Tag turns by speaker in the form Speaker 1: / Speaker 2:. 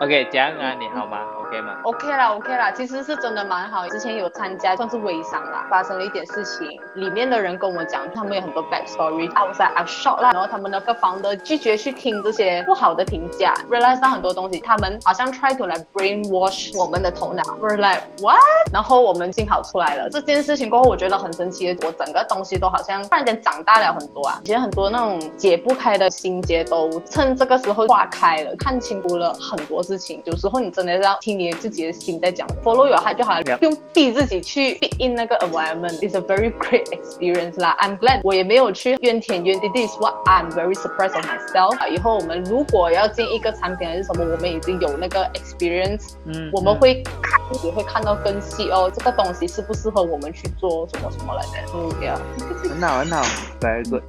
Speaker 1: OK，讲啊，你好吗？？OK 吗
Speaker 2: ？OK 啦，OK 啦，其实是真的蛮好。之前有参加，算是微商啦，发生了一点事情，里面的人跟我讲，他们有很多 back story。I was like I'm shocked 啦，然后他们那个 founder 拒绝去听这些不好的评价，realize 到很多东西，他们好像 try to like brainwash 我们的头脑。We're like what？然后我们幸好出来了。这件事情过后，我觉得很神奇，我整个东西都好像突然间长大了很多啊。以前很多那种解不开的心结都趁这个时候化开了，看清楚了很多事情。有时候你真的是要听你自己的心在讲，follow your heart 就好了用逼自己去 fit in 那个 environment。It's a very great experience 啦。I'm glad 我也没有去怨天怨地，This is what I'm very surprised of myself。以后我们如果要进一个产品还是什么，我们已经有那个 experience，
Speaker 1: 嗯
Speaker 2: 我们会看也会看到更细哦，这个东西适不适合我们去做什么什么来的。嗯，yeah。
Speaker 1: 很好很好，very good。